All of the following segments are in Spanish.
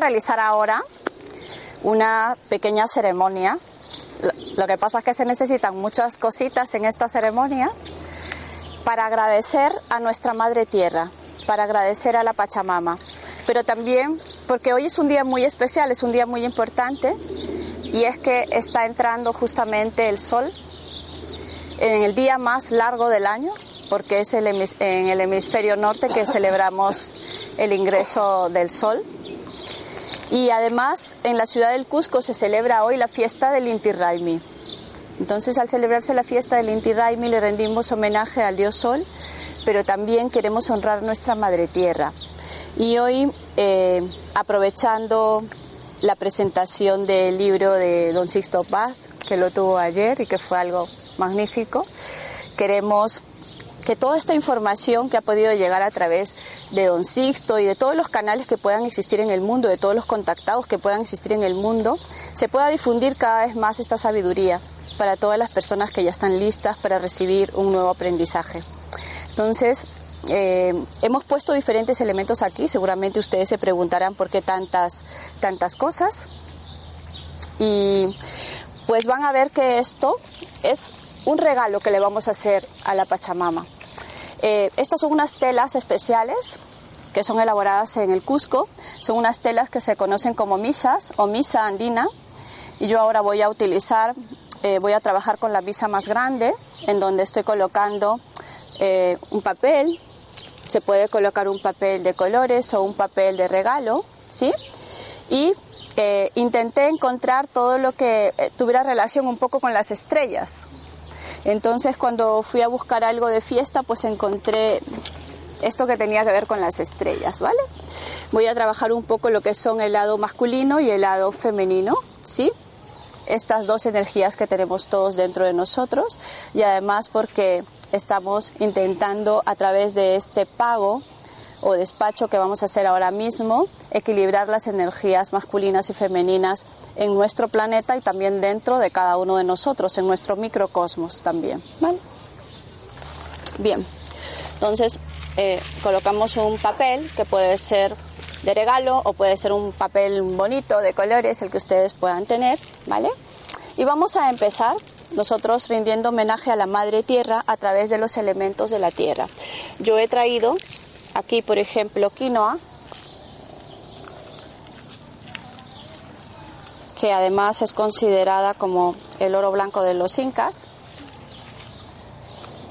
Realizar ahora una pequeña ceremonia. Lo, que pasa es que se necesitan muchas cositas en esta ceremonia para agradecer a nuestra Madre Tierra, para agradecer a la Pachamama, pero también porque hoy es un día muy especial, es un día muy importante y es que está entrando justamente el sol en el día más largo del año, porque es en el hemisferio norte que celebramos el ingreso del sol. Y además en la ciudad del Cusco se celebra hoy la fiesta del Inti Raymi. Entonces al celebrarse la fiesta del Inti Raymi le rendimos homenaje al dios sol, pero también queremos honrar nuestra madre tierra. Y hoy, eh, aprovechando la presentación del libro de don Sixto Paz, que lo tuvo ayer y que fue algo magnífico, queremos que toda esta información que ha podido llegar a través de Don Sixto y de todos los canales que puedan existir en el mundo, de todos los contactados que puedan existir en el mundo, se pueda difundir cada vez más esta sabiduría para todas las personas que ya están listas para recibir un nuevo aprendizaje. Entonces, eh, hemos puesto diferentes elementos aquí, seguramente ustedes se preguntarán por qué tantas, tantas cosas. Y pues van a ver que esto es un regalo que le vamos a hacer a la Pachamama. Eh, estas son unas telas especiales que son elaboradas en el Cusco. Son unas telas que se conocen como misas o misa andina. Y yo ahora voy a utilizar, eh, voy a trabajar con la misa más grande, en donde estoy colocando eh, un papel. Se puede colocar un papel de colores o un papel de regalo, ¿sí? Y intenté encontrar todo lo que tuviera relación un poco con las estrellas. Entonces cuando fui a buscar algo de fiesta, pues encontré esto que tenía que ver con las estrellas, ¿vale? Voy a trabajar un poco lo que son el lado masculino y el lado femenino, ¿sí? Estas dos energías que tenemos todos dentro de nosotros y además porque estamos intentando a través de este pago o despacho que vamos a hacer ahora mismo, equilibrar las energías masculinas y femeninas en nuestro planeta y también dentro de cada uno de nosotros, en nuestro microcosmos también. ¿vale? Bien, entonces eh, colocamos un papel que puede ser de regalo o puede ser un papel bonito de colores, el que ustedes puedan tener, ¿vale? Y vamos a empezar nosotros rindiendo homenaje a la Madre Tierra a través de los elementos de la Tierra. Yo he traído aquí, por ejemplo, quinoa, que además es considerada como el oro blanco de los incas.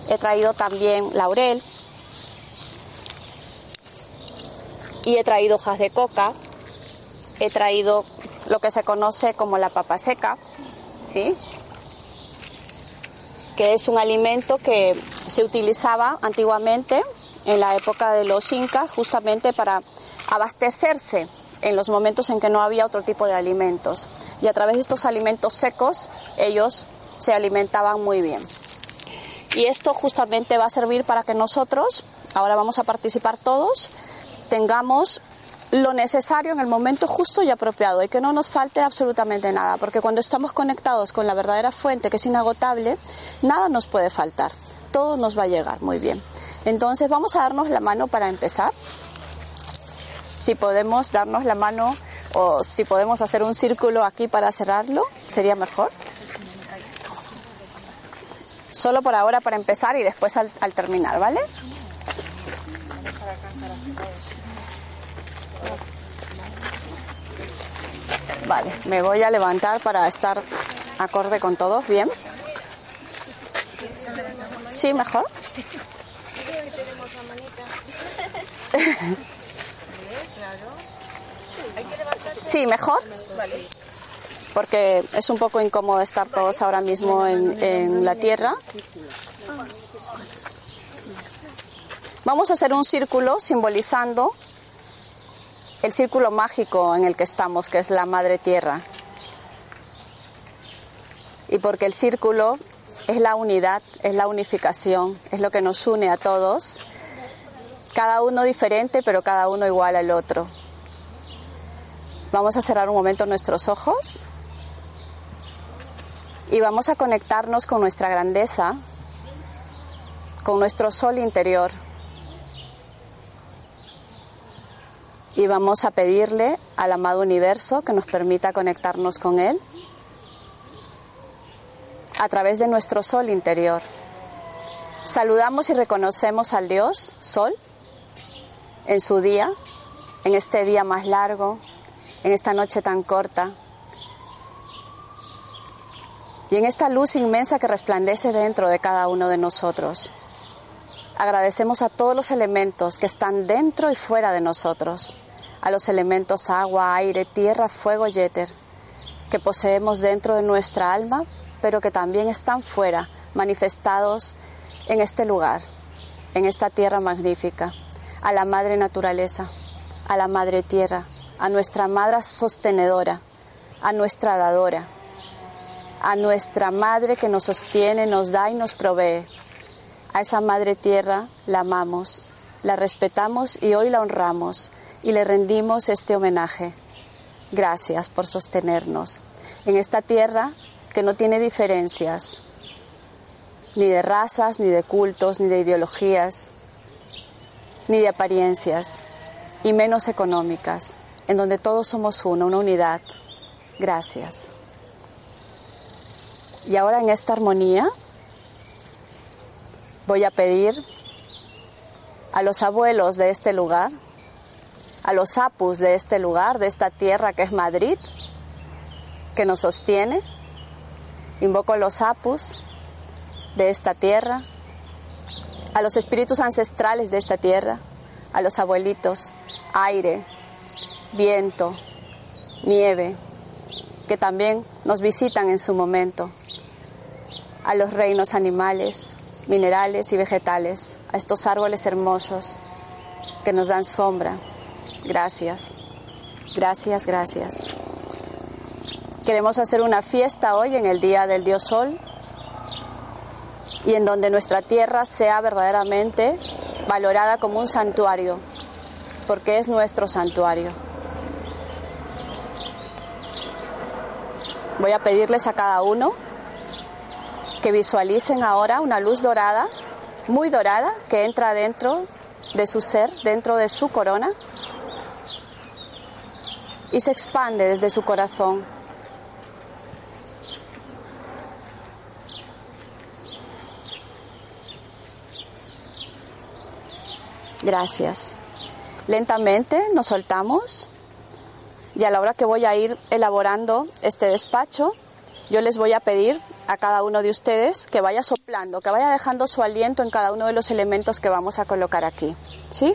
He traído también laurel y he traído hojas de coca. He traído lo que se conoce como la papa seca, ¿sí? que es un alimento que se utilizaba antiguamente en la época de los incas justamente para abastecerse en los momentos en que no había otro tipo de alimentos. Y a través de estos alimentos secos ellos se alimentaban muy bien. Y esto justamente va a servir para que nosotros, ahora vamos a participar todos, tengamos lo necesario en el momento justo y apropiado y que no nos falte absolutamente nada, porque cuando estamos conectados con la verdadera fuente que es inagotable, nada nos puede faltar, todo nos va a llegar muy bien. Entonces vamos a darnos la mano para empezar. Si podemos darnos la mano o si podemos hacer un círculo aquí para cerrarlo, sería mejor. Solo por ahora para empezar y después al, al terminar, ¿vale? Vale, me voy a levantar para estar acorde con todos, ¿bien? Sí, mejor. Sí, mejor. Porque es un poco incómodo estar todos ahora mismo en, la tierra. Vamos a hacer un círculo simbolizando el círculo mágico en el que estamos, que es la Madre Tierra. Y porque el círculo es la unidad, es la unificación, es lo que nos une a todos, cada uno diferente, pero cada uno igual al otro. Vamos a cerrar un momento nuestros ojos y vamos a conectarnos con nuestra grandeza, con nuestro sol interior. y vamos a pedirle al amado universo que nos permita conectarnos con Él a través de nuestro sol interior. Saludamos y reconocemos al Dios, Sol, en su día, en este día más largo, en esta noche tan corta, y en esta luz inmensa que resplandece dentro de cada uno de nosotros. Agradecemos a todos los elementos que están dentro y fuera de nosotros a los elementos agua, aire, tierra, fuego y éter, que poseemos dentro de nuestra alma, pero que también están fuera, manifestados en este lugar, en esta tierra magnífica, a la madre naturaleza, a la madre tierra, a nuestra madre sostenedora, a nuestra dadora, a nuestra madre que nos sostiene, nos da y nos provee. A esa madre tierra la amamos, la respetamos y hoy la honramos y le rendimos este homenaje. Gracias por sostenernos en esta tierra que no tiene diferencias, ni de razas, ni de cultos, ni de ideologías, ni de apariencias, y menos económicas, en donde todos somos uno, una unidad. Gracias. Y ahora en esta armonía voy a pedir a los abuelos de este lugar, a los apus de este lugar, de esta tierra que es Madrid, que nos sostiene. Invoco a los apus de esta tierra, a los espíritus ancestrales de esta tierra, a los abuelitos, aire, viento, nieve, que también nos visitan en su momento, a los reinos animales, minerales y vegetales, a estos árboles hermosos que nos dan sombra, Gracias, gracias, gracias. Queremos hacer una fiesta hoy en el Día del Dios Sol y en donde nuestra tierra sea verdaderamente valorada como un santuario, porque es nuestro santuario. Voy a pedirles a cada uno que visualicen ahora una luz dorada, muy dorada, que entra dentro de su ser, dentro de su corona y se expande desde su corazón. Gracias. Lentamente nos soltamos y a la hora que voy a ir elaborando este despacho, yo les voy a pedir a cada uno de ustedes que vaya soplando, que vaya dejando su aliento en cada uno de los elementos que vamos a colocar aquí. ¿Sí?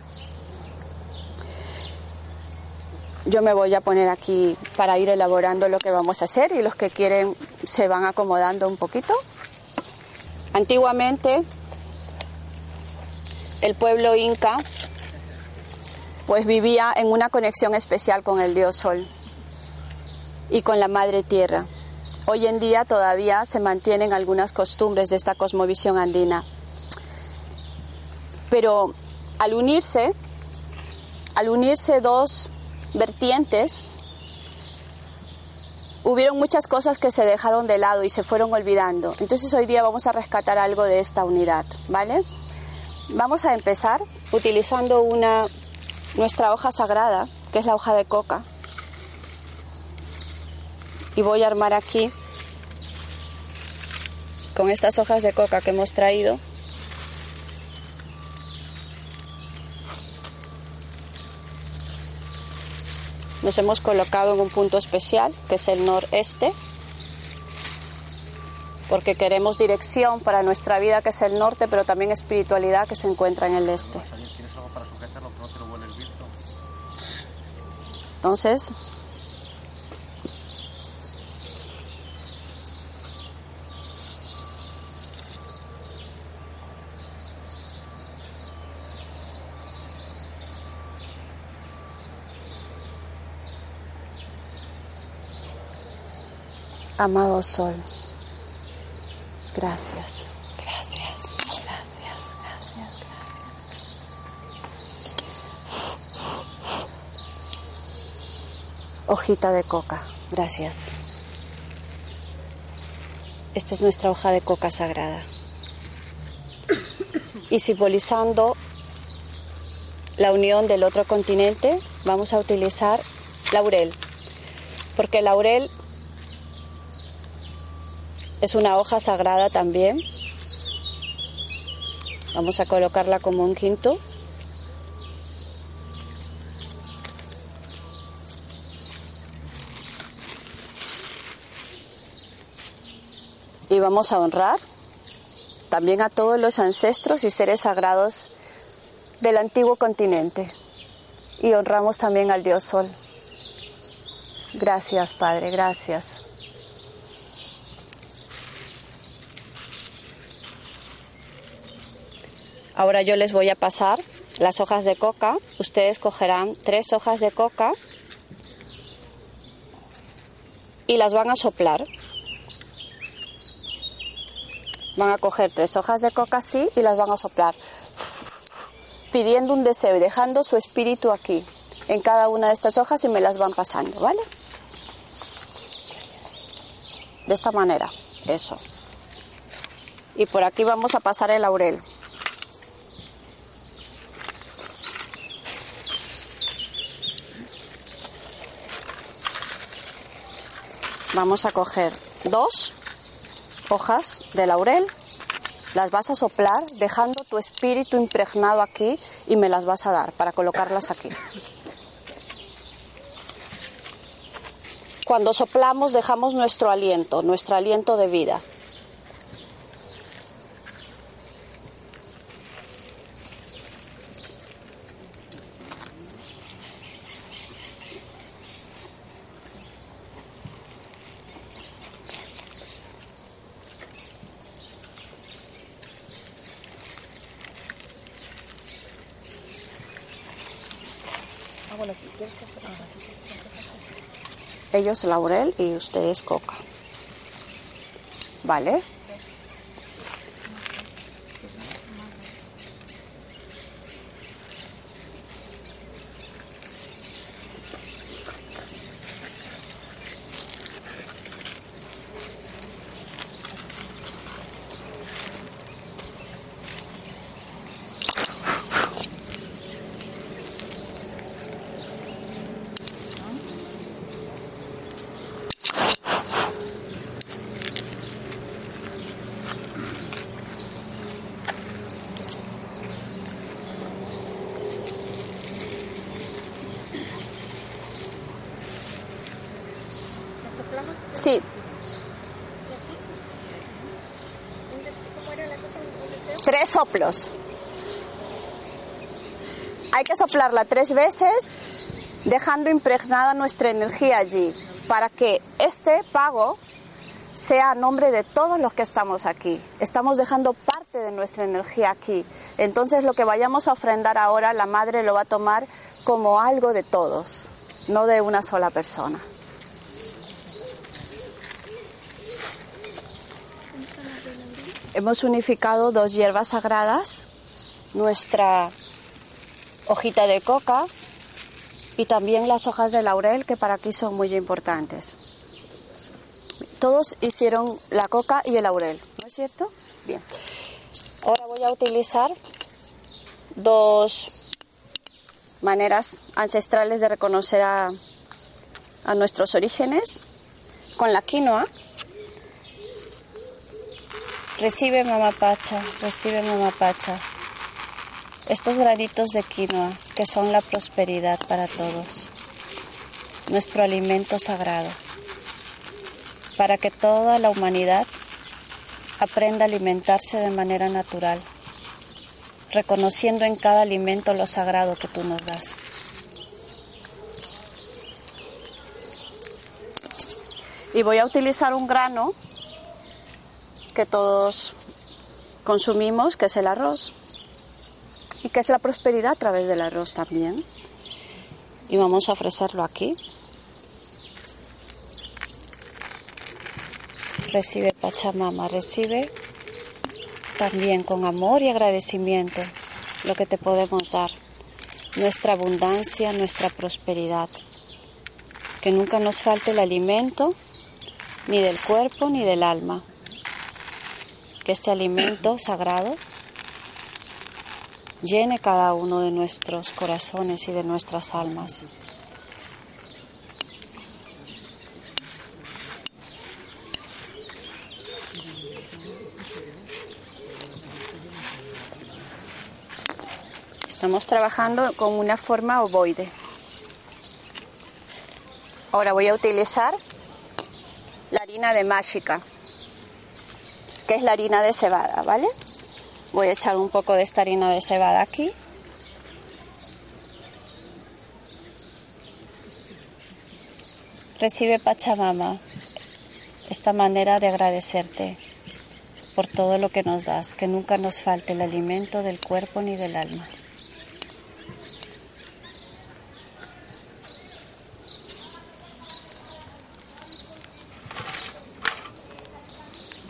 Yo me voy a poner aquí para ir elaborando lo que vamos a hacer y los que quieren se van acomodando un poquito. Antiguamente el pueblo inca pues vivía en una conexión especial con el dios sol y con la madre tierra. Hoy en día todavía se mantienen algunas costumbres de esta cosmovisión andina. Pero al unirse, al unirse dos vertientes, hubieron muchas cosas que se dejaron de lado y se fueron olvidando. Entonces hoy día vamos a rescatar algo de esta unidad, ¿vale? Vamos a empezar utilizando una nuestra hoja sagrada, que es la hoja de coca. Y voy a armar aquí con estas hojas de coca que hemos traído, nos hemos colocado en un punto especial, que es el noreste, porque queremos dirección para nuestra vida, que es el norte, pero también espiritualidad, que se encuentra en el este. Entonces, Amado Sol, gracias, gracias, gracias, gracias, gracias. Hojita de coca, gracias. Esta es nuestra hoja de coca sagrada. Y simbolizando la unión del otro continente, vamos a utilizar laurel, porque laurel es una hoja sagrada también. Vamos a colocarla como un quinto. Y vamos a honrar también a todos los ancestros y seres sagrados del antiguo continente. Y honramos también al Dios Sol. Gracias, Padre, gracias. Ahora yo les voy a pasar las hojas de coca. Ustedes cogerán tres hojas de coca y las van a soplar. Van a coger tres hojas de coca así y las van a soplar, pidiendo un deseo y dejando su espíritu aquí, en cada una de estas hojas y me las van pasando, ¿vale? De esta manera, eso. Y por aquí vamos a pasar el laurel. Vamos a coger dos hojas de laurel, las vas a soplar dejando tu espíritu impregnado aquí y me las vas a dar para colocarlas aquí. Cuando soplamos dejamos nuestro aliento, nuestro aliento de vida. Ellos laurel y ustedes coca. ¿Vale? Sí. Tres soplos. Hay que soplarla tres veces, dejando impregnada nuestra energía allí, para que este pago sea a nombre de todos los que estamos aquí. Estamos dejando parte de nuestra energía aquí. Entonces lo que vayamos a ofrendar ahora, la Madre lo va a tomar como algo de todos, no de una sola persona. Hemos unificado dos hierbas sagradas, nuestra hojita de coca y también las hojas de laurel que para aquí son muy importantes. Todos hicieron la coca y el laurel, ¿no es cierto? Bien. Ahora voy a utilizar dos maneras ancestrales de reconocer a, a nuestros orígenes con la quinoa Recibe mamá Pacha, recibe mamá Pacha. Estos granitos de quinoa que son la prosperidad para todos. Nuestro alimento sagrado. Para que toda la humanidad aprenda a alimentarse de manera natural, reconociendo en cada alimento lo sagrado que tú nos das. Y voy a utilizar un grano que todos consumimos, que es el arroz, y que es la prosperidad a través del arroz también. Y vamos a ofrecerlo aquí. Recibe Pachamama, recibe también con amor y agradecimiento lo que te podemos dar, nuestra abundancia, nuestra prosperidad. Que nunca nos falte el alimento ni del cuerpo ni del alma. Que este alimento sagrado llene cada uno de nuestros corazones y de nuestras almas. Estamos trabajando con una forma ovoide. Ahora voy a utilizar la harina de mágica, que es la harina de cebada, ¿vale? Voy a echar un poco de esta harina de cebada aquí. Recibe Pachamama esta manera de agradecerte por todo lo que nos das, que nunca nos falte el alimento del cuerpo ni del alma.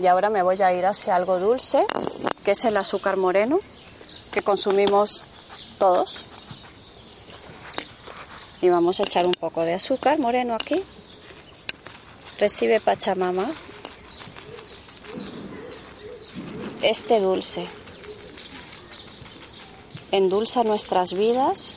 Y ahora me voy a ir hacia algo dulce, que es el azúcar moreno, que consumimos todos. Y vamos a echar un poco de azúcar moreno aquí. Recibe Pachamama este dulce. Endulza nuestras vidas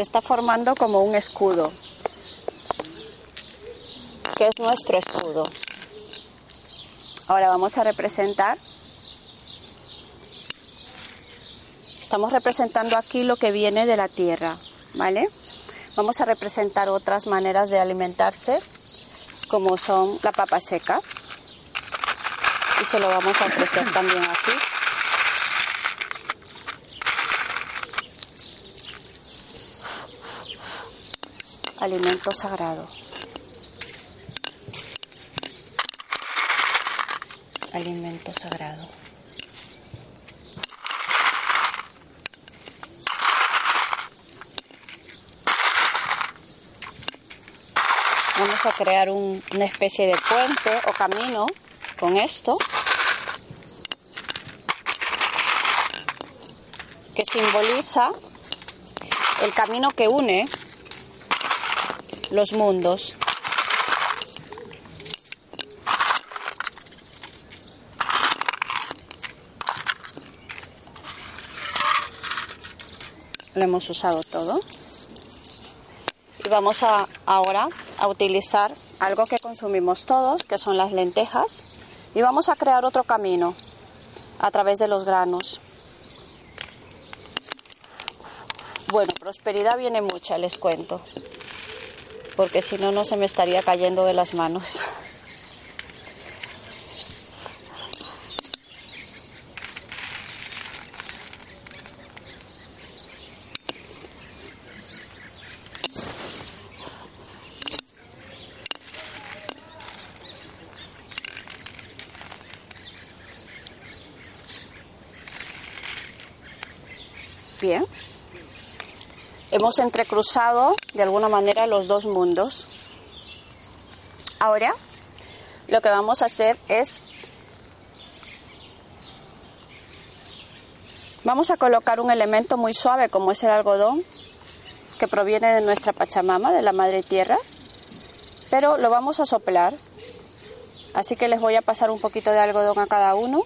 se está formando como un escudo, que es nuestro escudo. Ahora vamos a representar, estamos representando aquí lo que viene de la tierra, ¿vale? Vamos a representar otras maneras de alimentarse, como son la papa seca, y se lo vamos a ofrecer también aquí. Alimento sagrado. Alimento sagrado. Vamos a crear una especie de puente o camino con esto que simboliza el camino que une los mundos. Lo hemos usado todo. Y vamos a, ahora a utilizar algo que consumimos todos, que son las lentejas. Y vamos a crear otro camino a través de los granos. Bueno, prosperidad viene mucha, les cuento porque si no, no se me estaría cayendo de las manos. Bien hemos entrecruzado de alguna manera los dos mundos. Ahora lo que vamos a hacer es, vamos a colocar un elemento muy suave como es el algodón que proviene de nuestra Pachamama, de la Madre Tierra, pero lo vamos a soplar. Así que les voy a pasar un poquito de algodón a cada uno.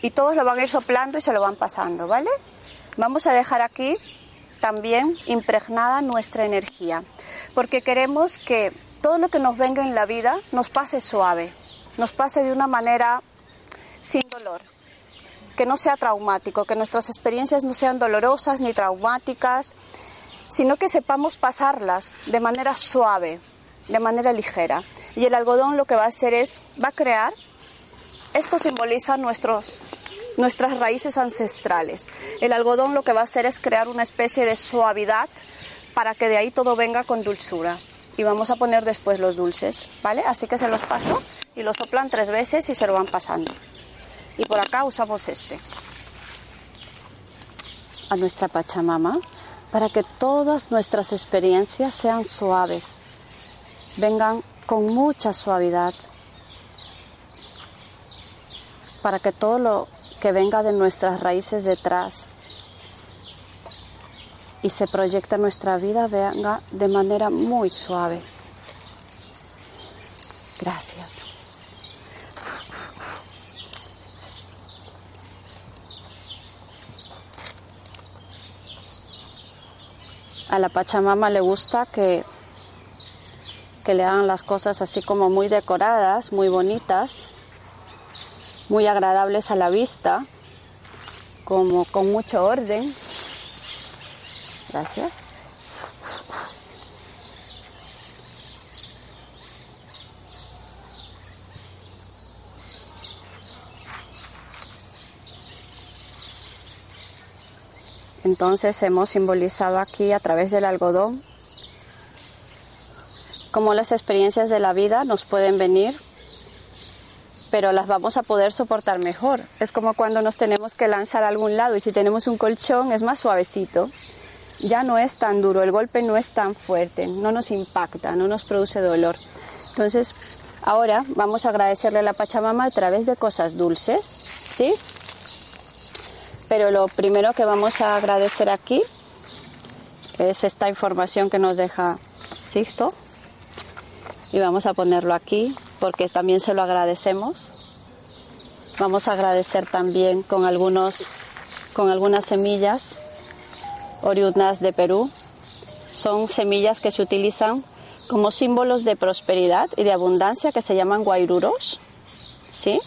Y todos lo van a ir soplando y se lo van pasando, ¿vale? Vamos a dejar aquí también impregnada nuestra energía, porque queremos que todo lo que nos venga en la vida nos pase suave, nos pase de una manera sin dolor, que no sea traumático, que nuestras experiencias no sean dolorosas ni traumáticas, sino que sepamos pasarlas de manera suave, de manera ligera. Y el algodón lo que va a hacer es, va a crear, esto simboliza nuestros, nuestras raíces ancestrales. El algodón lo que va a hacer es crear una especie de suavidad para que de ahí todo venga con dulzura. Y vamos a poner después los dulces, ¿vale? Así que se los paso y los soplan tres veces y se lo van pasando. Y por acá usamos este. A nuestra Pachamama para que todas nuestras experiencias sean suaves, vengan con mucha suavidad, para que todo lo que venga de nuestras raíces detrás y se proyecta nuestra vida venga de manera muy suave. Gracias. A la Pachamama le gusta que, que le hagan las cosas así como muy decoradas, muy bonitas muy agradables a la vista, como con mucho orden. Gracias. Entonces hemos simbolizado aquí a través del algodón cómo las experiencias de la vida nos pueden venir pero las vamos a poder soportar mejor. Es como cuando nos tenemos que lanzar a algún lado y si tenemos un colchón es más suavecito. Ya no es tan duro, el golpe no es tan fuerte, no nos impacta, no nos produce dolor. Entonces, ahora vamos a agradecerle a la Pachamama a través de cosas dulces, ¿sí? Pero lo primero que vamos a agradecer aquí es esta información que nos deja Sixto. Y vamos a ponerlo aquí porque también se lo agradecemos. Vamos a agradecer también con, algunos, con algunas semillas oriundas de Perú. Son semillas que se utilizan como símbolos de prosperidad y de abundancia que se llaman guairuros. ¿Sí?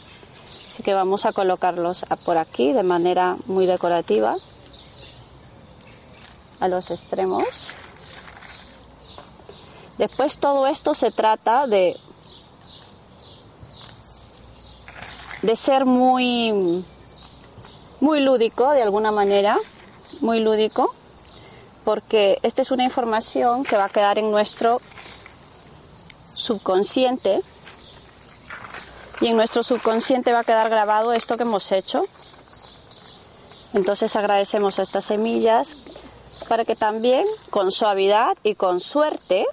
Así que vamos a colocarlos por aquí de manera muy decorativa a los extremos. Después todo esto se trata de de ser muy, muy lúdico de alguna manera, muy lúdico, porque esta es una información que va a quedar en nuestro subconsciente y en nuestro subconsciente va a quedar grabado esto que hemos hecho. Entonces agradecemos a estas semillas para que también con suavidad y con suerte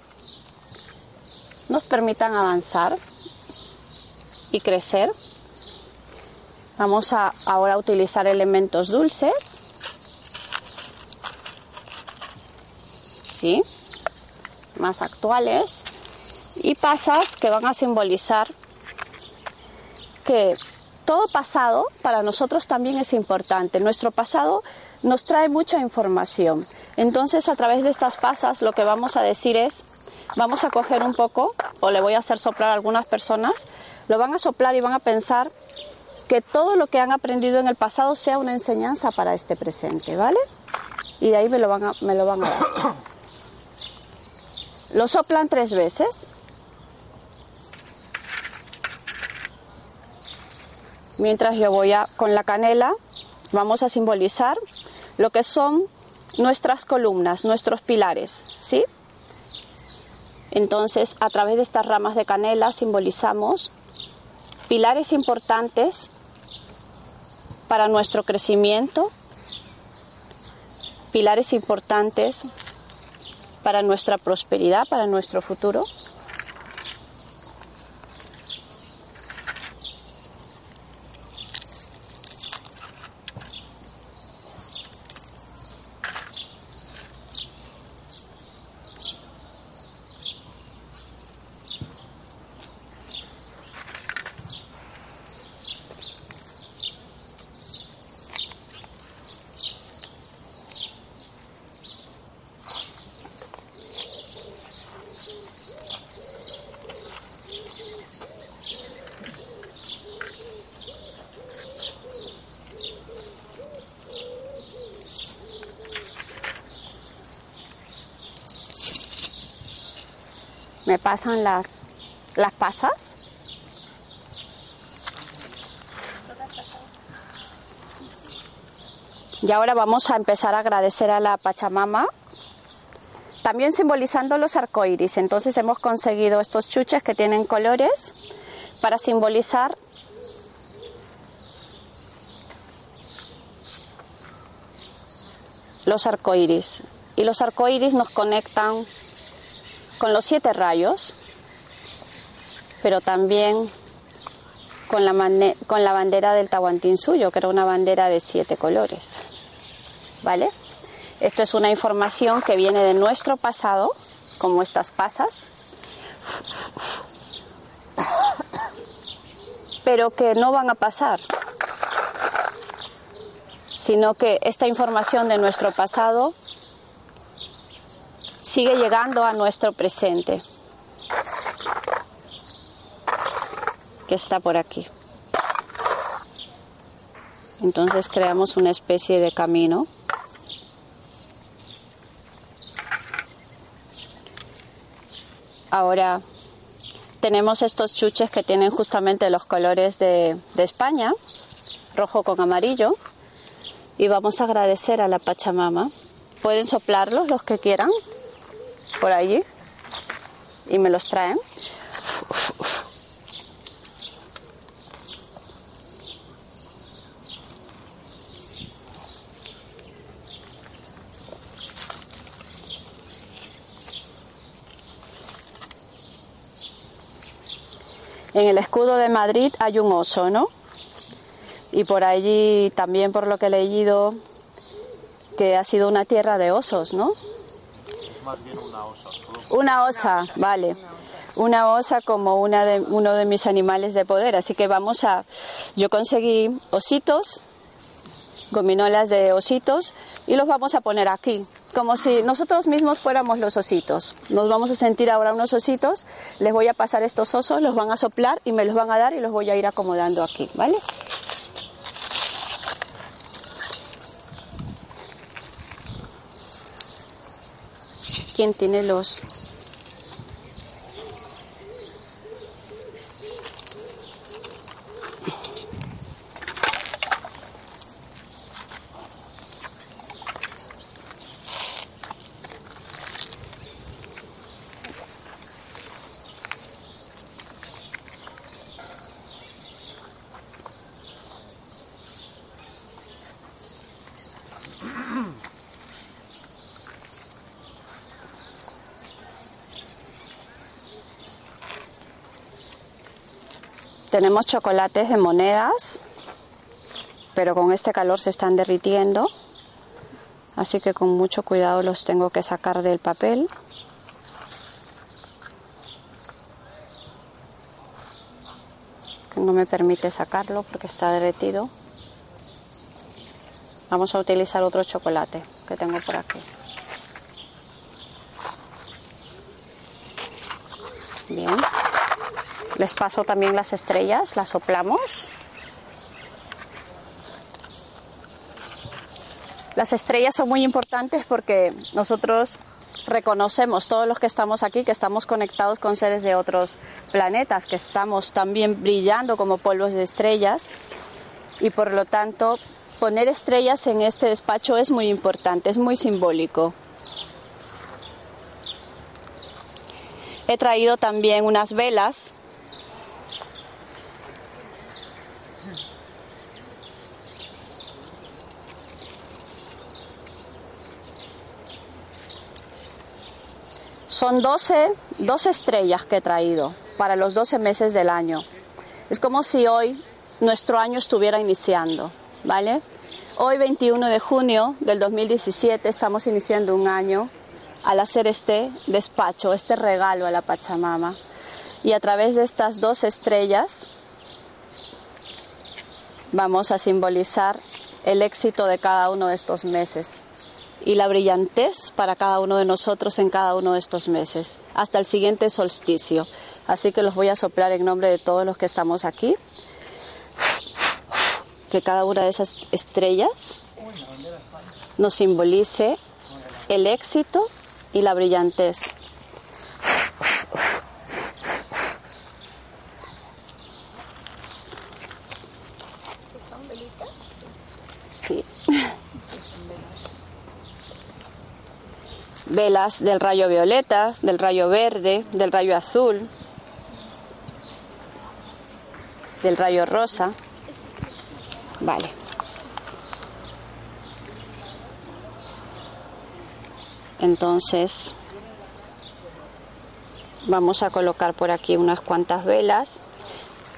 nos permitan avanzar y crecer Vamos a ahora utilizar elementos dulces. ¿Sí? Más actuales. Y pasas que van a simbolizar que todo pasado para nosotros también es importante. Nuestro pasado nos trae mucha información. Entonces, a través de estas pasas, lo que vamos a decir es, vamos a coger un poco, o le voy a hacer soplar a algunas personas, lo van a soplar y van a pensar que todo lo que han aprendido en el pasado sea una enseñanza para este presente, ¿vale? Y de ahí me lo van a, me lo van a dar. Lo soplan tres veces. Mientras yo voy a, con la canela, vamos a simbolizar lo que son nuestras columnas, nuestros pilares, ¿sí? Entonces, a través de estas ramas de canela simbolizamos pilares importantes para nuestro crecimiento, pilares importantes para nuestra prosperidad, para nuestro futuro. Pasan las, las pasas. Y ahora vamos a empezar a agradecer a la Pachamama, también simbolizando los arcoíris. Entonces hemos conseguido estos chuches que tienen colores para simbolizar los arcoíris. Y los arcoíris nos conectan con los siete rayos, pero también con la, con la bandera del Tahuantinsuyo, que era una bandera de siete colores. ¿Vale? Esto es una información que viene de nuestro pasado, como estas pasas, pero que no van a pasar, sino que esta información de nuestro pasado sigue llegando a nuestro presente, que está por aquí. Entonces creamos una especie de camino. Ahora tenemos estos chuches que tienen justamente los colores de, España, rojo con amarillo, y vamos a agradecer a la Pachamama. Pueden soplarlos los que quieran por allí y me los traen. En el escudo de Madrid hay un oso, ¿no? Y por allí también por lo que he leído que ha sido una tierra de osos, ¿no? Una osa. Una osa, vale. Una osa como una de, uno de mis animales de poder. Así que vamos a... Yo conseguí ositos, gominolas de ositos, y los vamos a poner aquí, como si nosotros mismos fuéramos los ositos. Nos vamos a sentir ahora unos ositos, les voy a pasar estos osos, los van a soplar y me los van a dar y los voy a ir acomodando aquí, ¿vale? Quién tiene los Tenemos chocolates de monedas, pero con este calor se están derritiendo, así que con mucho cuidado los tengo que sacar del papel. no me permite sacarlo porque está derretido. Vamos a utilizar otro chocolate que tengo por aquí. Bien. Les paso también las estrellas, las soplamos. Las estrellas son muy importantes porque nosotros reconocemos, todos los que estamos aquí, que estamos conectados con seres de otros planetas, que estamos también brillando como polvos de estrellas y por lo tanto poner estrellas en este despacho es muy importante, es muy simbólico. He traído también unas velas Son 12, estrellas que he traído para los 12 meses del año. Es como si hoy nuestro año estuviera iniciando, ¿vale? Hoy 21 de junio del 2017 estamos iniciando un año al hacer este despacho, este regalo a la Pachamama. Y a través de estas dos estrellas vamos a simbolizar el éxito de cada uno de estos meses y la brillantez para cada uno de nosotros en cada uno de estos meses, hasta el siguiente solsticio. Así que los voy a soplar en nombre de todos los que estamos aquí. Que cada una de esas estrellas nos simbolice el éxito y la brillantez. Velas del rayo violeta, del rayo verde, del rayo azul, del rayo rosa. Vale. Entonces, vamos a colocar por aquí unas cuantas velas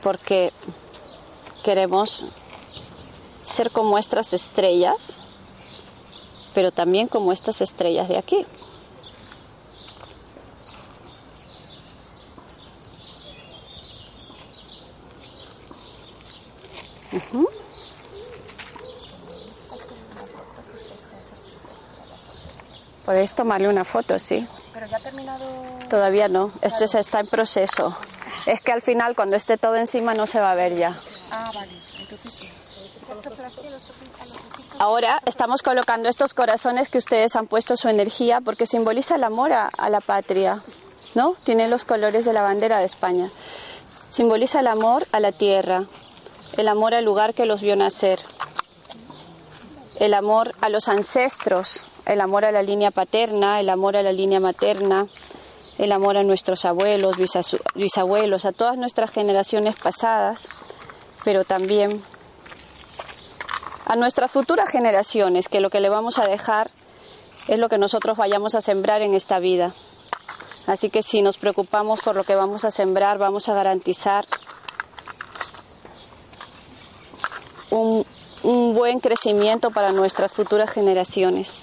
porque queremos ser como estas estrellas, pero también como estas estrellas de aquí. Podéis tomarle una foto, sí. Pero ya ha terminado. Todavía no, este se está en proceso. Es que al final cuando esté todo encima no se va a ver ya. Ah, vale. Entonces sí. Ahora estamos colocando estos corazones que ustedes han puesto su energía porque simboliza el amor a, a la patria, ¿no? Tiene los colores de la bandera de España. Simboliza el amor a la tierra, el amor al lugar que los vio nacer, el amor a los ancestros, el amor a la línea paterna, el amor a la línea materna, el amor a nuestros abuelos, bisabuelos, a todas nuestras generaciones pasadas, pero también a nuestras futuras generaciones, que lo que le vamos a dejar es lo que nosotros vayamos a sembrar en esta vida. Así que si nos preocupamos por lo que vamos a sembrar, vamos a garantizar un, un buen crecimiento para nuestras futuras generaciones.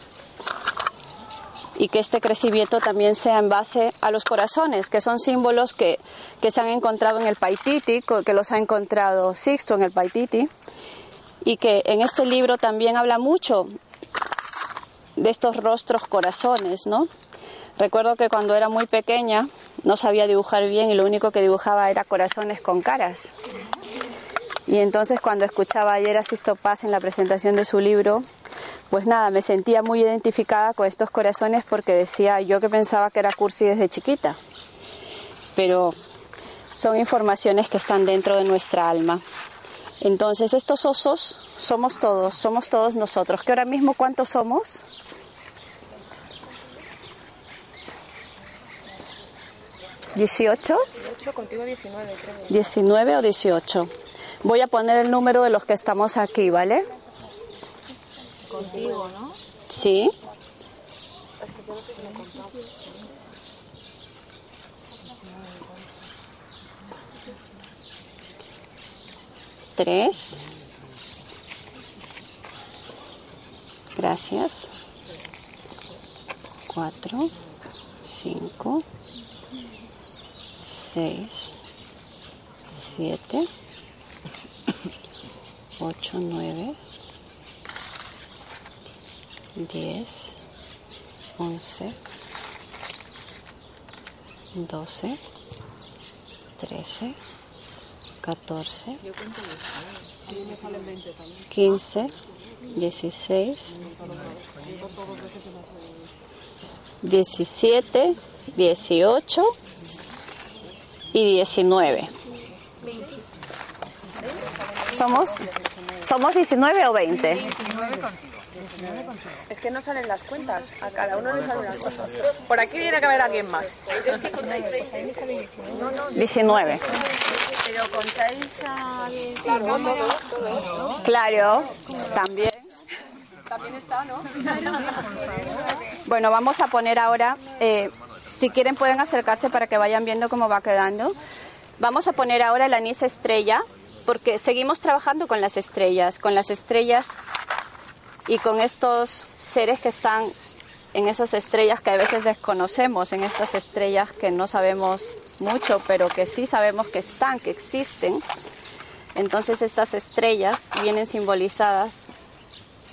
Y que este crecimiento también sea en base a los corazones, que son símbolos que, que se han encontrado en el Paititi, que los ha encontrado Sixto en el Paititi, y que en este libro también habla mucho de estos rostros corazones, ¿no? Recuerdo que cuando era muy pequeña no sabía dibujar bien y lo único que dibujaba era corazones con caras. Y entonces cuando escuchaba ayer a Sisto Paz en la presentación de su libro, pues nada, me sentía muy identificada con estos corazones porque decía yo que pensaba que era cursi desde chiquita. Pero son informaciones que están dentro de nuestra alma. Entonces estos osos somos todos, somos todos nosotros. ¿Que ahora mismo cuántos somos? ¿18? 8 contigo 19, creo. 19 o 18. Voy a poner el número de los que estamos aquí, ¿vale? Contigo, ¿no? Sí. Tres. Gracias. Cuatro, cinco, seis, siete, ocho, nueve, diez, once, doce, trece, catorce, quince, dieciséis, diecisiete, dieciocho y diecinueve. ¿Somos? ¿Somos 19 o 20? Es que no salen las cuentas. A cada uno le salen las cosas. Por aquí tiene que haber alguien más. 19. Pero contáis a alguien. Claro, también. También está, ¿no? Bueno, vamos a poner ahora, eh, si quieren pueden acercarse para que vayan viendo cómo va quedando. Vamos a poner ahora el anís estrella, porque seguimos trabajando con las estrellas, con las estrellas y con estos seres que están en esas estrellas que a veces desconocemos, en estas estrellas que no sabemos mucho, pero que sí sabemos que están, que existen. Entonces estas estrellas vienen simbolizadas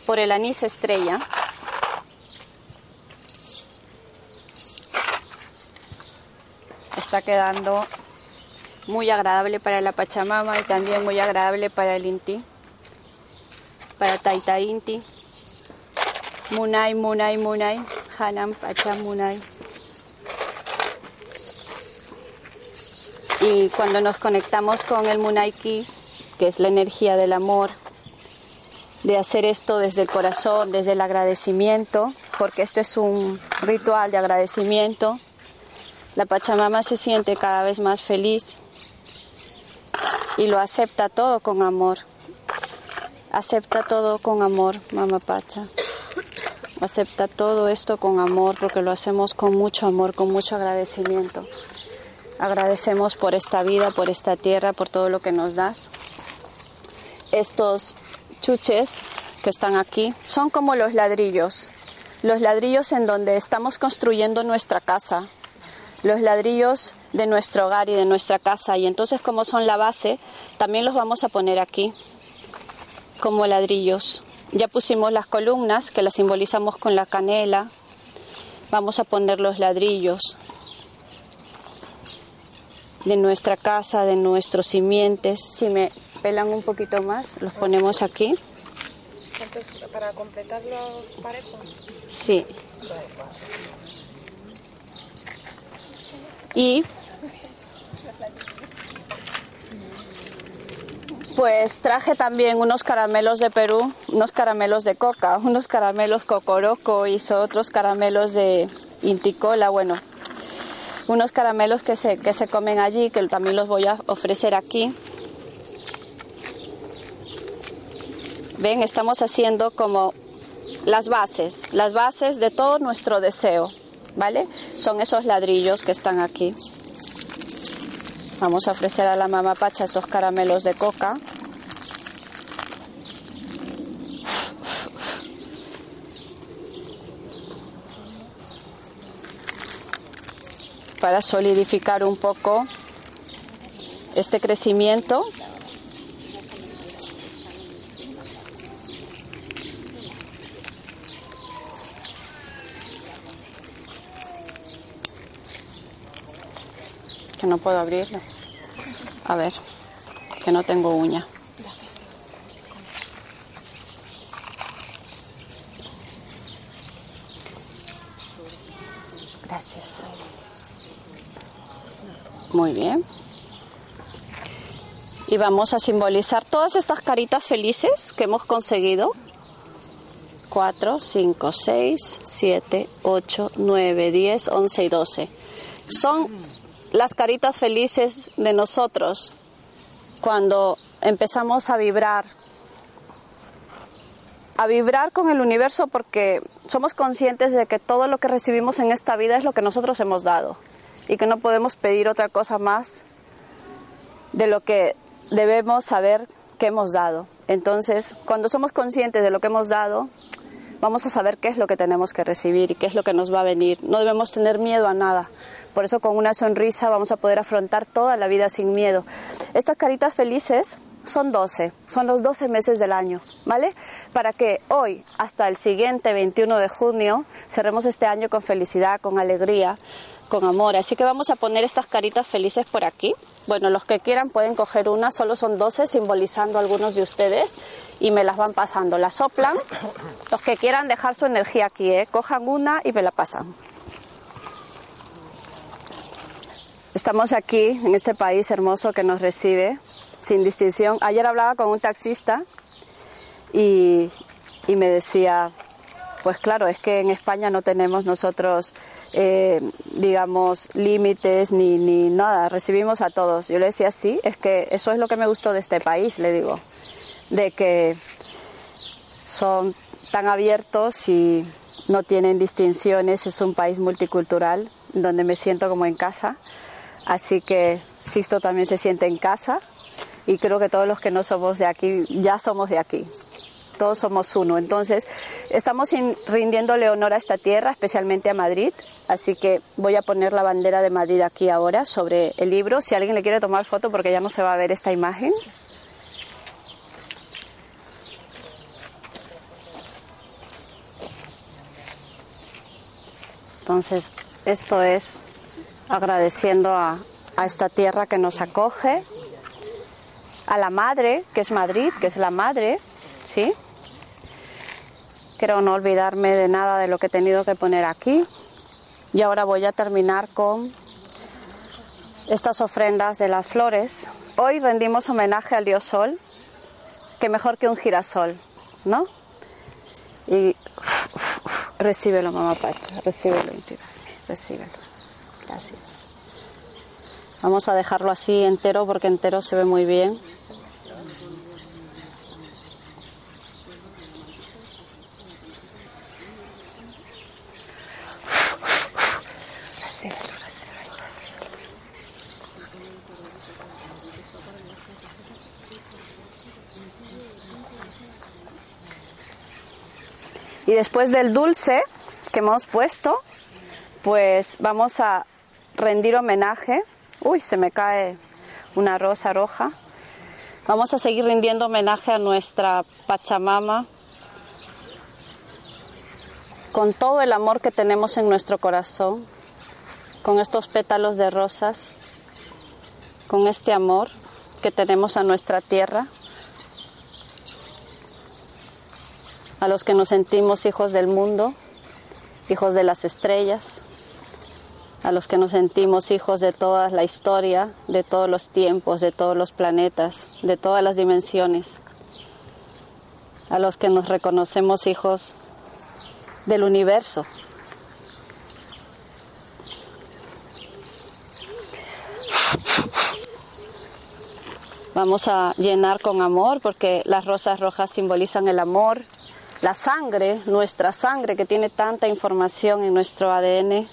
por el anís estrella. Está quedando muy agradable para la Pachamama y también muy agradable para el Inti, para Taita Inti. Munay, Munay, Munay, Hanam, Pacham, Munay. Y cuando nos conectamos con el Munay Ki, que es la energía del amor, de hacer esto desde el corazón, desde el agradecimiento, porque esto es un ritual de agradecimiento. La Pachamama se siente cada vez más feliz y lo acepta todo con amor. Acepta todo con amor, Mamá Pacha. Acepta todo esto con amor porque lo hacemos con mucho amor, con mucho agradecimiento. Agradecemos por esta vida, por esta tierra, por todo lo que nos das. Estos chuches que están aquí son como los ladrillos, los ladrillos en donde estamos construyendo nuestra casa, los ladrillos de nuestro hogar y de nuestra casa. Y entonces como son la base, también los vamos a poner aquí como ladrillos. Ya pusimos las columnas que las simbolizamos con la canela. Vamos a poner los ladrillos de nuestra casa, de nuestros simientes. Si me pelan un poquito más, los ponemos aquí. para completarlo parejo. Sí. Y Pues traje también unos caramelos de Perú, unos caramelos de coca, unos caramelos cocoroco y otros caramelos de inticola, bueno, unos caramelos que se, que se comen allí, que también los voy a ofrecer aquí. Ven, estamos haciendo como las bases, las bases de todo nuestro deseo, ¿vale? Son esos ladrillos que están aquí. Vamos a ofrecer a la mamá Pacha estos caramelos de coca. Para solidificar un poco este crecimiento. Que no puedo abrirlo. A ver, que no tengo uña. Gracias. Muy bien. Y vamos a simbolizar todas estas caritas felices que hemos conseguido. 4, 5, 6, 7, 8, 9, 10, 11 y 12. Son las caritas felices de nosotros cuando empezamos a vibrar, a vibrar con el universo porque somos conscientes de que todo lo que recibimos en esta vida es lo que nosotros hemos dado y que no podemos pedir otra cosa más de lo que debemos saber que hemos dado. Entonces, cuando somos conscientes de lo que hemos dado, vamos a saber qué es lo que tenemos que recibir y qué es lo que nos va a venir. No debemos tener miedo a nada. Por eso con una sonrisa vamos a poder afrontar toda la vida sin miedo. Estas caritas felices son 12, son los 12 meses del año, ¿vale? Para que hoy hasta el siguiente 21 de junio cerremos este año con felicidad, con alegría, con amor. Así que vamos a poner estas caritas felices por aquí. Bueno, los que quieran pueden coger una, solo son 12, simbolizando algunos de ustedes y me las van pasando. Las soplan. Los que quieran dejar su energía aquí, ¿eh? cojan una y me la pasan. Estamos aquí en este país hermoso que nos recibe sin distinción. Ayer hablaba con un taxista y, me decía, pues claro, es que en España no tenemos nosotros, eh, digamos, límites ni, ni nada, recibimos a todos. Yo le decía, sí, es que eso es lo que me gustó de este país, le digo, de que son tan abiertos y no tienen distinciones, es un país multicultural donde me siento como en casa. Así que Sixto también se siente en casa y creo que todos los que no somos de aquí ya somos de aquí. Todos somos uno. Entonces, estamos rindiéndole honor a esta tierra, especialmente a Madrid. Así que voy a poner la bandera de Madrid aquí ahora sobre el libro. Si alguien le quiere tomar foto, porque ya no se va a ver esta imagen. Entonces, esto es agradeciendo a, esta tierra que nos acoge, a la madre, que es Madrid, que es la madre, ¿sí? Quiero no olvidarme de nada de lo que he tenido que poner aquí. Y ahora voy a terminar con estas ofrendas de las flores. Hoy rendimos homenaje al dios Sol, que mejor que un girasol, ¿no? Y Recíbelo, mamá Patria, recíbelo, recíbelo. Gracias. Vamos a dejarlo así entero porque entero se ve muy bien. Y después del dulce que hemos puesto, pues vamos a rendir homenaje. Uy, se me cae una rosa roja. Vamos a seguir rindiendo homenaje a nuestra Pachamama con todo el amor que tenemos en nuestro corazón, con estos pétalos de rosas, con este amor que tenemos a nuestra tierra. a los que nos sentimos hijos del mundo, hijos de las estrellas, a los que nos sentimos hijos de toda la historia, de todos los tiempos, de todos los planetas, de todas las dimensiones, a los que nos reconocemos hijos del universo. Vamos a llenar con amor porque las rosas rojas simbolizan el amor, la sangre, nuestra sangre que tiene tanta información en nuestro ADN.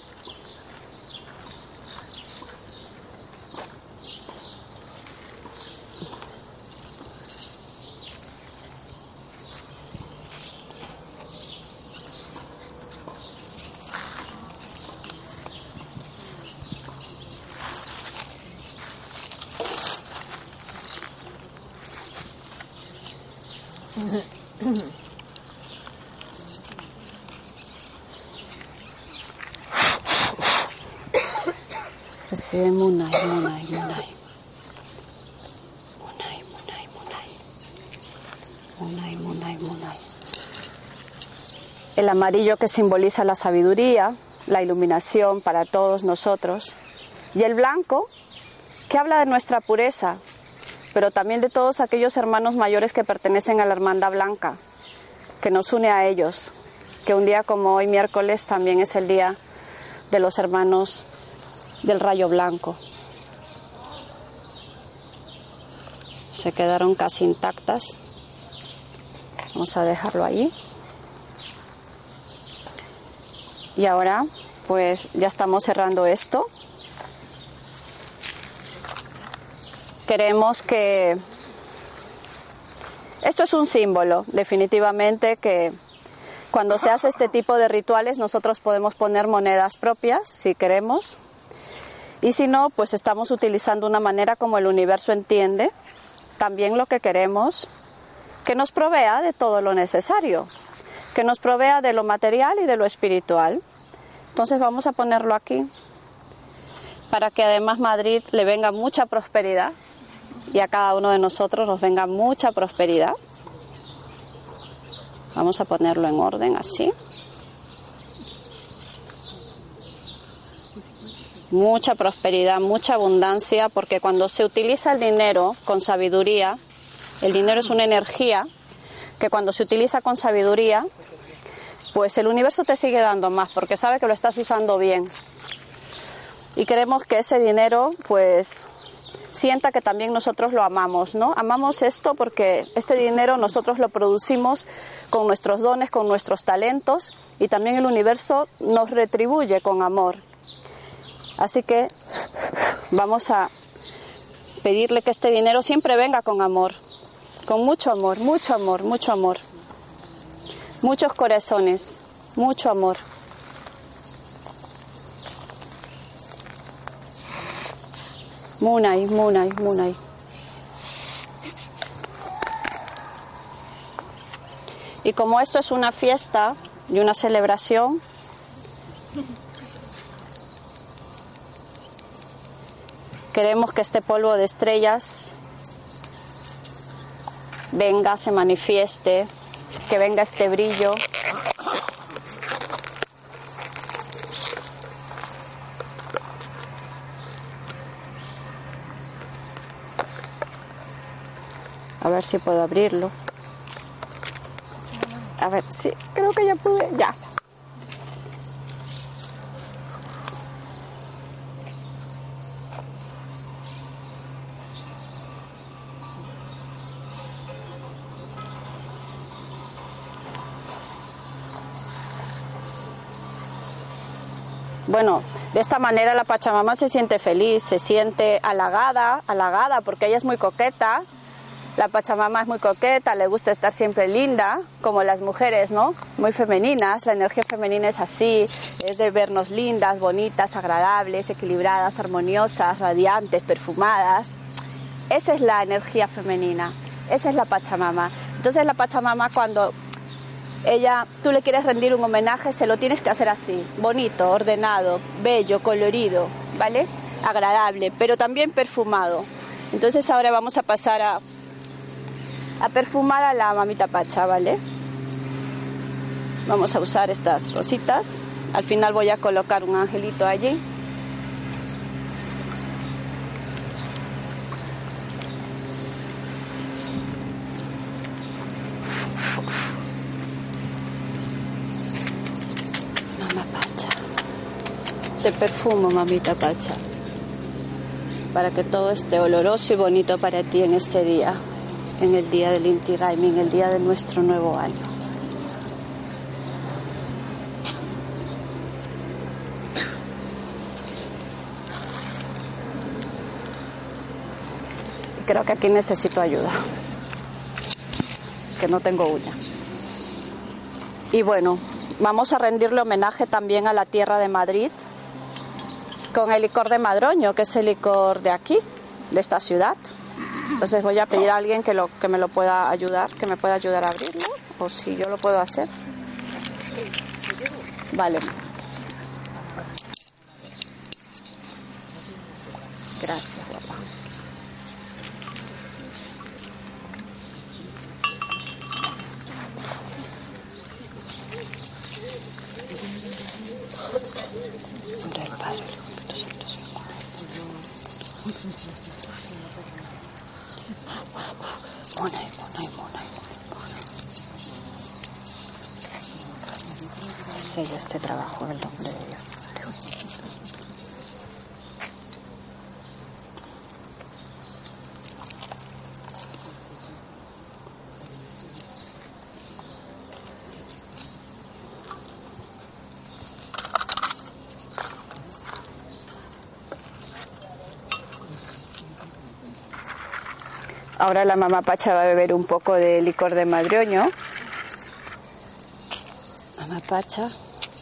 Munay, Munay, Munay. Munay, Munay, Munay. Munay, Munay, Munay. El amarillo que simboliza la sabiduría, la iluminación para todos nosotros. Y el blanco que habla de nuestra pureza, pero también de todos aquellos hermanos mayores que pertenecen a la Hermandad Blanca, que nos une a ellos, que un día como hoy miércoles también es el día de los hermanos del rayo blanco. Se quedaron casi intactas. Vamos a dejarlo ahí. Y ahora, pues ya estamos cerrando esto. Queremos que... Esto es un símbolo, definitivamente, que cuando se hace este tipo de rituales nosotros podemos poner monedas propias, si queremos, y si no, pues estamos utilizando una manera como el universo entiende, también lo que queremos, que nos provea de todo lo necesario, que nos provea de lo material y de lo espiritual. Entonces vamos a ponerlo aquí para que además Madrid le venga mucha prosperidad y a cada uno de nosotros nos venga mucha prosperidad. Vamos a ponerlo en orden así. Mucha prosperidad, mucha abundancia, porque cuando se utiliza el dinero con sabiduría, el dinero es una energía que cuando se utiliza con sabiduría, pues el universo te sigue dando más, porque sabe que lo estás usando bien. Y queremos que ese dinero, pues, sienta que también nosotros lo amamos, ¿no? Amamos esto porque este dinero nosotros lo producimos con nuestros dones, con nuestros talentos, y también el universo nos retribuye con amor. Así que vamos a pedirle que este dinero siempre venga con amor, con mucho amor, mucho amor, mucho amor. Muchos corazones, mucho amor. Munay, Munay, Munay. Y como esto es una fiesta y una celebración, Queremos que este polvo de estrellas venga, se manifieste, que venga este brillo. A ver si puedo abrirlo. A ver, sí, creo que ya pude, ya. Bueno, de esta manera la Pachamama se siente feliz, se siente halagada, halagada porque ella es muy coqueta. La Pachamama es muy coqueta, le gusta estar siempre linda, como las mujeres, ¿no? Muy femeninas, la energía femenina es así, es de vernos lindas, bonitas, agradables, equilibradas, armoniosas, radiantes, perfumadas. Esa es la energía femenina, esa es la Pachamama. Entonces la Pachamama cuando ella, tú le quieres rendir un homenaje, se lo tienes que hacer así, bonito, ordenado, bello, colorido, ¿vale? Agradable, pero también perfumado. Entonces ahora vamos a pasar a, a perfumar a la mamita Pacha, ¿vale? Vamos a usar estas rositas. Al final voy a colocar un angelito allí. Perfumo, mamita Pacha. Para que todo esté oloroso y bonito para ti en este día, en el día del Inti Raimi, en el día de nuestro nuevo año. Creo que aquí necesito ayuda, que no tengo uña. Y bueno, vamos a rendirle homenaje también a la tierra de Madrid con el licor de Madroño, que es el licor de aquí, de esta ciudad. Entonces voy a pedir a alguien que, lo, que me lo pueda ayudar, que me pueda ayudar a abrirlo, o si yo lo puedo hacer. Vale. Gracias, guapa. Nombre del Padre, del Hijo y del Espíritu Santo. Mona y mona y mona y mona y mona. Sello este trabajo en el nombre de Dios. Ahora la mamá Pacha va a beber un poco de licor de madroño. Mamá Pacha,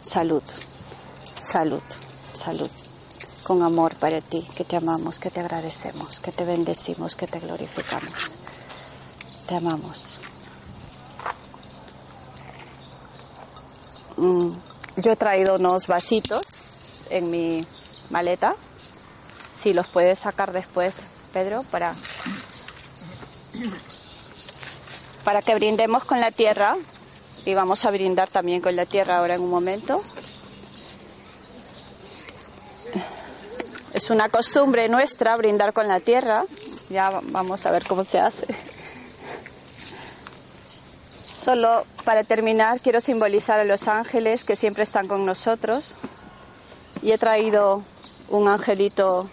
salud, salud, salud. Con amor para ti, que te amamos, que te agradecemos, que te bendecimos, que te glorificamos. Te amamos. Mm, Yo he traído unos vasitos en mi maleta. Si los puedes sacar después, Pedro, para para que brindemos con la tierra y vamos a brindar también con la tierra ahora en un momento. Es una costumbre nuestra brindar con la tierra. Ya va- vamos a ver cómo se hace. Solo para terminar quiero simbolizar a los ángeles que siempre están con nosotros. Y he traído un angelito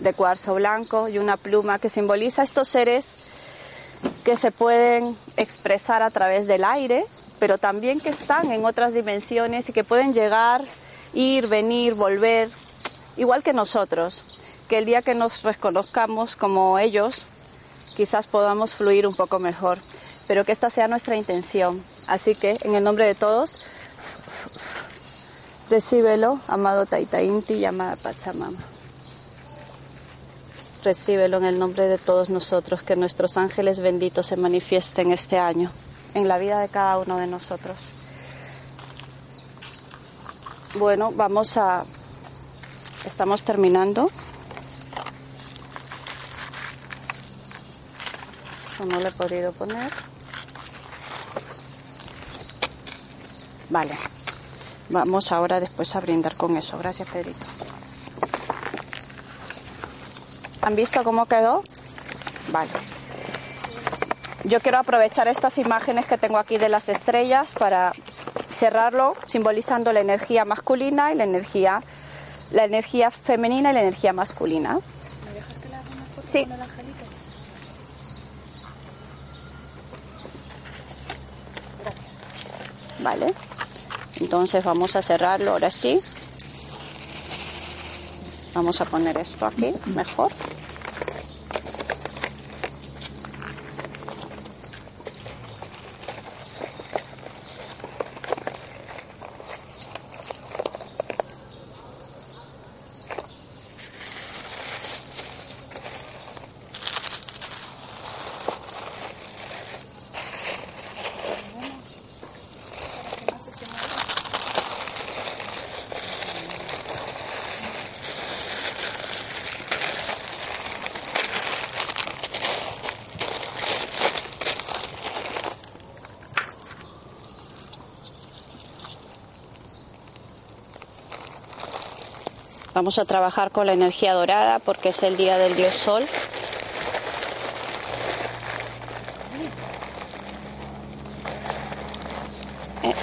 de cuarzo blanco y una pluma que simboliza a estos seres que se pueden expresar a través del aire, pero también que están en otras dimensiones y que pueden llegar, ir, venir, volver, igual que nosotros. Que el día que nos reconozcamos como ellos, quizás podamos fluir un poco mejor, pero que esta sea nuestra intención. Así que, en el nombre de todos, recíbelo, amado Taita Inti y amada Pachamama. Recíbelo en el nombre de todos nosotros, que nuestros ángeles benditos se manifiesten este año en la vida de cada uno de nosotros. Bueno, vamos a... Estamos terminando. No lo he podido poner. Vale. Vamos ahora después a brindar con eso. Gracias, Pedrito. ¿Han visto cómo quedó? Vale. Yo quiero aprovechar estas imágenes que tengo aquí de las estrellas para cerrarlo simbolizando la energía masculina y la energía la energía femenina y la energía masculina. Sí. Vale. Entonces vamos a cerrarlo ahora sí. Vamos a poner esto aquí mejor. Vamos a trabajar con la energía dorada porque es el día del dios sol. Eh.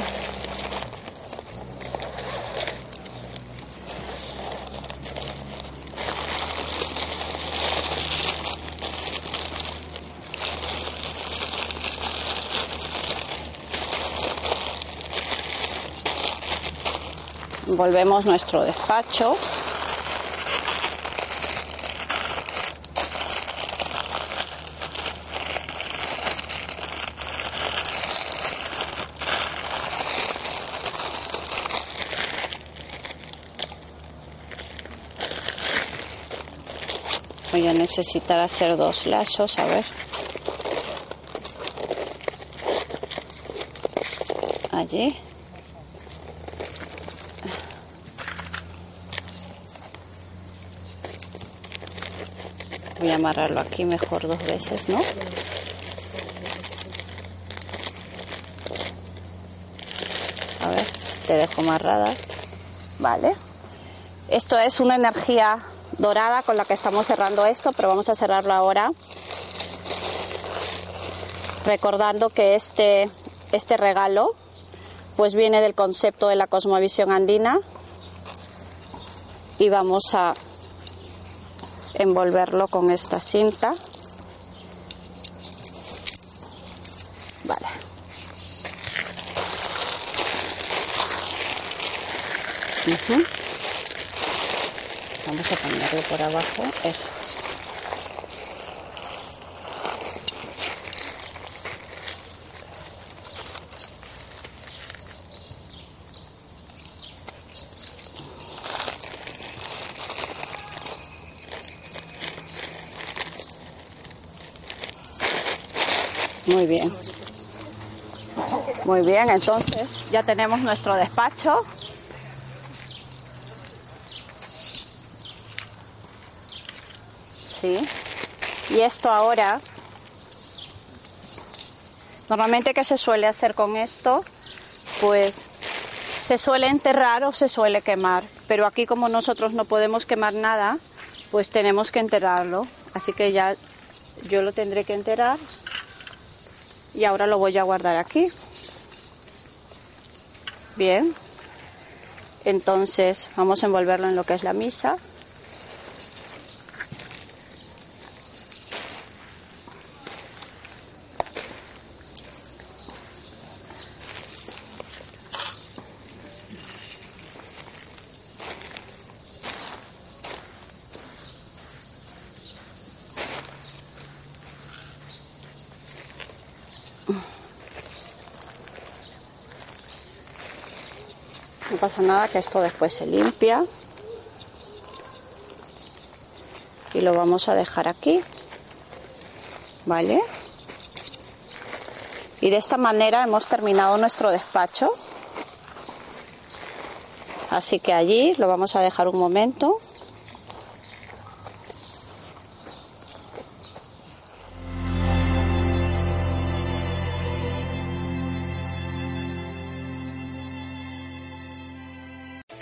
Volvemos nuestro despacho. Voy a necesitar hacer dos lazos, a ver. Allí. Voy a amarrarlo aquí mejor dos veces, ¿no? A ver, te dejo amarrada. Vale. Esto es una energía dorada con la que estamos cerrando esto, pero vamos a cerrarlo ahora. Recordando que este, este regalo pues viene del concepto de la cosmovisión andina y vamos a envolverlo con esta cinta. Vale. Ujú. Vamos a ponerlo por abajo. Eso. Muy bien. Muy bien, entonces ya tenemos nuestro despacho. ¿Sí? Y esto ahora, normalmente ¿qué se suele hacer con esto? Pues se suele enterrar o se suele quemar, pero aquí como nosotros no podemos quemar nada, pues tenemos que enterrarlo. Así que ya yo lo tendré que enterrar y ahora lo voy a guardar aquí. Bien, entonces vamos a envolverlo en lo que es la misa. Nada que esto después se limpia. Y lo vamos a dejar aquí. ¿Vale? Y de esta manera hemos terminado nuestro despacho. Así que allí lo vamos a dejar un momento.